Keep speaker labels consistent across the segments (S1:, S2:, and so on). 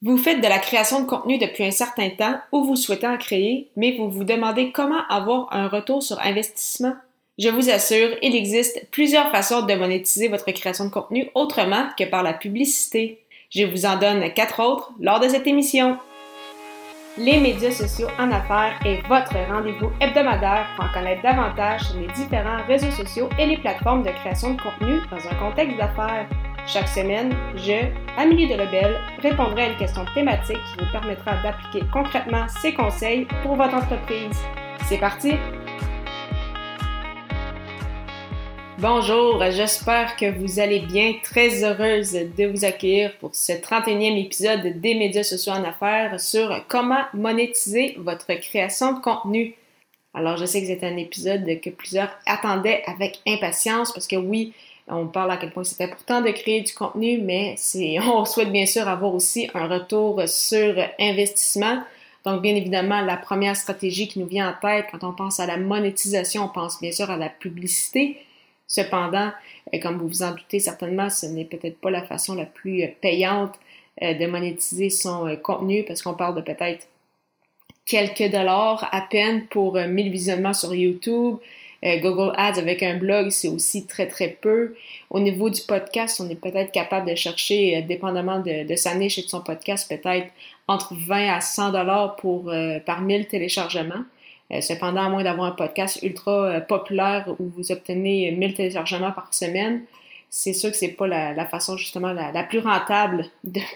S1: Vous faites de la création de contenu depuis un certain temps ou vous souhaitez en créer, mais vous vous demandez comment avoir un retour sur investissement? Je vous assure, il existe plusieurs façons de monétiser votre création de contenu autrement que par la publicité. Je vous en donne quatre autres lors de cette émission. Les médias sociaux en affaires est votre rendez-vous hebdomadaire pour en connaître davantage sur les différents réseaux sociaux et les plateformes de création de contenu dans un contexte d'affaires. Chaque semaine, je, Amélie Delebel, répondrai à une question thématique qui vous permettra d'appliquer concrètement ces conseils pour votre entreprise. C'est parti! Bonjour, j'espère que vous allez bien. Très heureuse de vous accueillir pour ce 31e épisode des médias sociaux en affaires sur comment monétiser votre création de contenu. Alors, je sais que c'est un épisode que plusieurs attendaient avec impatience parce que oui, on parle à quel point c'est important de créer du contenu, mais on souhaite bien sûr avoir aussi un retour sur investissement. Donc, bien évidemment, la première stratégie qui nous vient en tête quand on pense à la monétisation, on pense bien sûr à la publicité. Cependant, euh, comme vous vous en doutez certainement, ce n'est peut-être pas la façon la plus payante euh, de monétiser son euh, contenu parce qu'on parle de peut-être quelques dollars à peine pour 1000 visionnements sur YouTube, euh, Google Ads avec un blog, c'est aussi très très peu. Au niveau du podcast, on est peut-être capable de chercher, euh, dépendamment de, sa niche et de son podcast, peut-être entre 20 à 100 dollars pour euh, par 1000 téléchargements. cependant, à moins d'avoir un podcast ultra populaire où vous obtenez 1000 téléchargements par semaine, c'est sûr que c'est pas la, façon justement la, plus rentable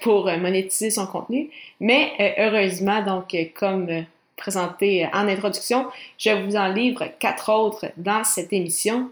S1: pour monétiser son contenu. Mais heureusement, donc comme présenté en introduction, je vous en livre quatre autres dans cette émission.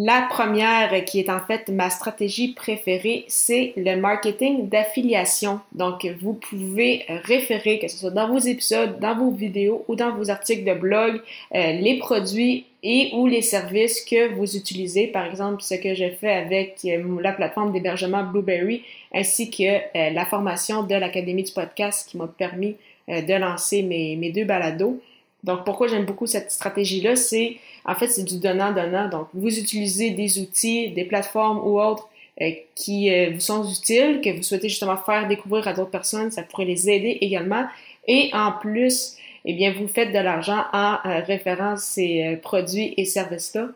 S1: La première, qui est en fait ma stratégie préférée, c'est le marketing d'affiliation. Donc, vous pouvez référer, que ce soit dans vos épisodes, dans vos vidéos ou dans vos articles de blog, euh, les produits et ou les services que vous utilisez. Par exemple, ce que j'ai fait avec euh, la plateforme d'hébergement Blueberry, ainsi que euh, la formation de l'Académie du podcast qui m'a permis de lancer mes, mes deux balados. Donc, pourquoi j'aime beaucoup cette stratégie-là, c'est, en fait, c'est du donnant-donnant. Donc, vous utilisez des outils, des plateformes ou autres euh, qui euh, vous sont utiles, que vous souhaitez justement faire découvrir à d'autres personnes, ça pourrait les aider également. Et en plus, eh bien, vous faites de l'argent en référant ces produits et services-là.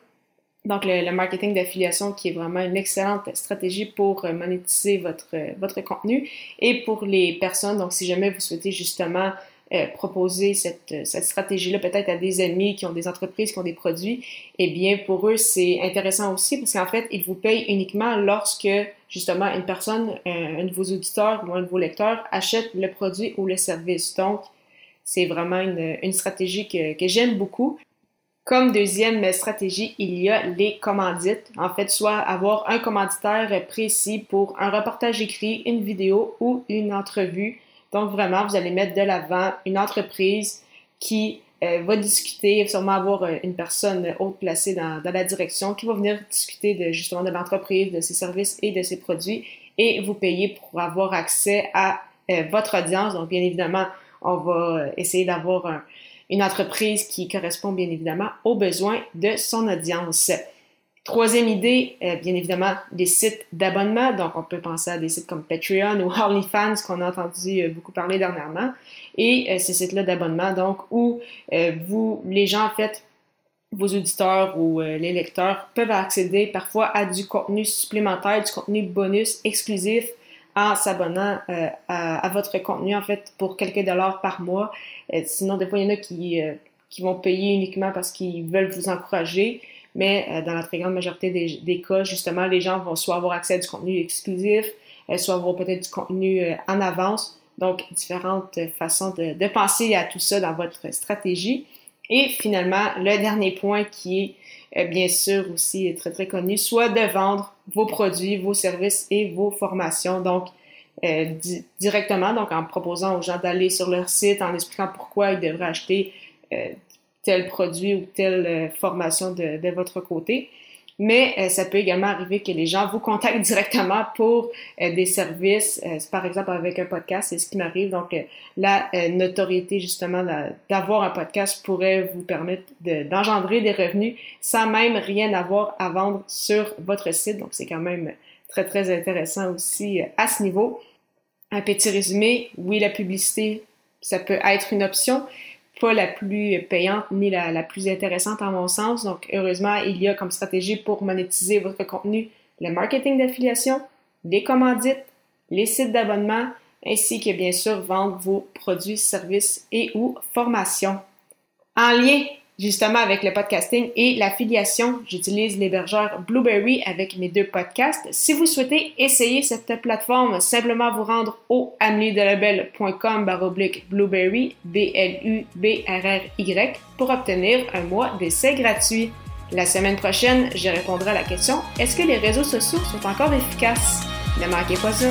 S1: Donc, le, marketing d'affiliation qui est vraiment une excellente stratégie pour euh, monétiser votre, euh, votre contenu. Et pour les personnes, donc si jamais vous souhaitez justement euh, proposer cette, cette stratégie-là peut-être à des amis qui ont des entreprises, qui ont des produits, eh bien, pour eux, c'est intéressant aussi parce qu'en fait, ils vous payent uniquement lorsque justement une personne, un, de vos auditeurs ou un de vos lecteurs achète le produit ou le service. Donc, c'est vraiment une, stratégie que j'aime beaucoup. Comme deuxième stratégie, il y a les commandites. En fait, soit avoir un commanditaire précis pour un reportage écrit, une vidéo ou une entrevue. Donc vraiment, vous allez mettre de l'avant une entreprise qui euh, va discuter, sûrement avoir euh, une personne haute placée dans, la direction qui va venir discuter justement de l'entreprise, de ses services et de ses produits et vous payer pour avoir accès à euh, votre audience. Donc bien évidemment, on va essayer d'avoir un, une entreprise qui correspond bien évidemment aux besoins de son audience. Troisième idée, euh, bien évidemment, des sites d'abonnement. Donc, on peut penser à des sites comme Patreon ou OnlyFans qu'on a entendu euh, beaucoup parler dernièrement. Et euh, ces sites-là d'abonnement, donc, où vous, les gens, en fait, vos auditeurs ou les lecteurs peuvent accéder parfois à du contenu supplémentaire, du contenu bonus exclusif en s'abonnant à, à, votre contenu, en fait, pour quelques dollars par mois. Euh, sinon, des fois, il y en a qui, euh, qui vont payer uniquement parce qu'ils veulent vous encourager. Mais euh, dans la très grande majorité des, des, cas, justement, les gens vont soit avoir accès à du contenu exclusif, soit avoir peut-être du contenu en avance. Donc, différentes façons de, de, penser à tout ça dans votre stratégie. Et finalement, le dernier point qui est bien sûr aussi très très connu, soit de vendre vos produits, vos services et vos formations. Donc, euh, directement, donc en proposant aux gens d'aller sur leur site, en expliquant pourquoi ils devraient acheter euh, tel produit ou telle euh, formation de, de, votre côté. Mais ça peut également arriver que les gens vous contactent directement pour des services, par exemple avec un podcast, c'est ce qui m'arrive. Donc la notoriété justement d'avoir un podcast pourrait vous permettre d'engendrer des revenus sans même rien avoir à vendre sur votre site. Donc c'est quand même très très intéressant aussi à ce niveau. un petit résumé. Oui, la publicité, ça peut être une option, pas la plus payante ni la, la plus intéressante en mon sens. Donc, heureusement, il y a comme stratégie pour monétiser votre contenu le marketing d'affiliation, les commandites, les sites d'abonnement, ainsi que bien sûr vendre vos produits, services et ou formations. En lien justement avec le podcasting et l'affiliation, j'utilise l'hébergeur Blueberry avec mes deux podcasts. Si vous souhaitez essayer cette plateforme, simplement vous rendre au ameliedelabel.com baroblique Blueberry, B-L-U-B-R-R-Y, pour obtenir un mois d'essai gratuit. La semaine prochaine, je répondrai à la question Est-ce que les réseaux sociaux sont encore efficaces? Ne manquez pas ça.